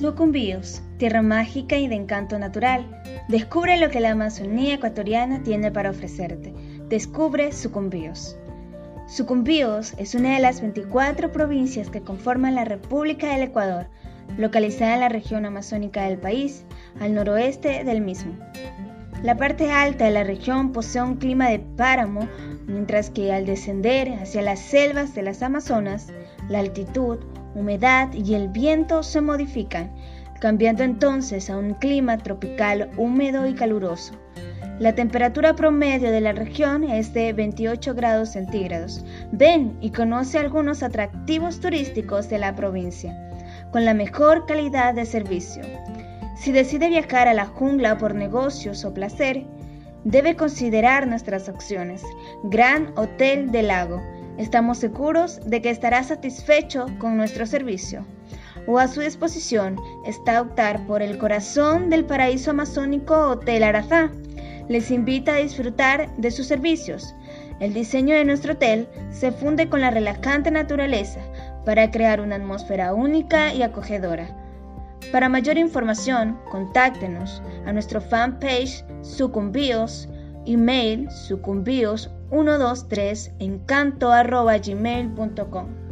Sucumbíos, tierra mágica y de encanto natural. Descubre lo que la Amazonía ecuatoriana tiene para ofrecerte. Descubre Sucumbíos. Sucumbíos es una de las 24 provincias que conforman la República del Ecuador, localizada en la región amazónica del país, al noroeste del mismo. La parte alta de la región posee un clima de páramo, mientras que al descender hacia las selvas de las Amazonas, la altitud humedad y el viento se modifican, cambiando entonces a un clima tropical húmedo y caluroso. La temperatura promedio de la región es de 28 grados centígrados. Ven y conoce algunos atractivos turísticos de la provincia, con la mejor calidad de servicio. Si decide viajar a la jungla por negocios o placer, debe considerar nuestras opciones. Gran Hotel del Lago Estamos seguros de que estará satisfecho con nuestro servicio. O a su disposición está optar por el corazón del paraíso amazónico Hotel Arazá. Les invita a disfrutar de sus servicios. El diseño de nuestro hotel se funde con la relajante naturaleza para crear una atmósfera única y acogedora. Para mayor información, contáctenos a nuestro fanpage Sucumbíos, email sucumbíos 123 encanto arroba gmail.com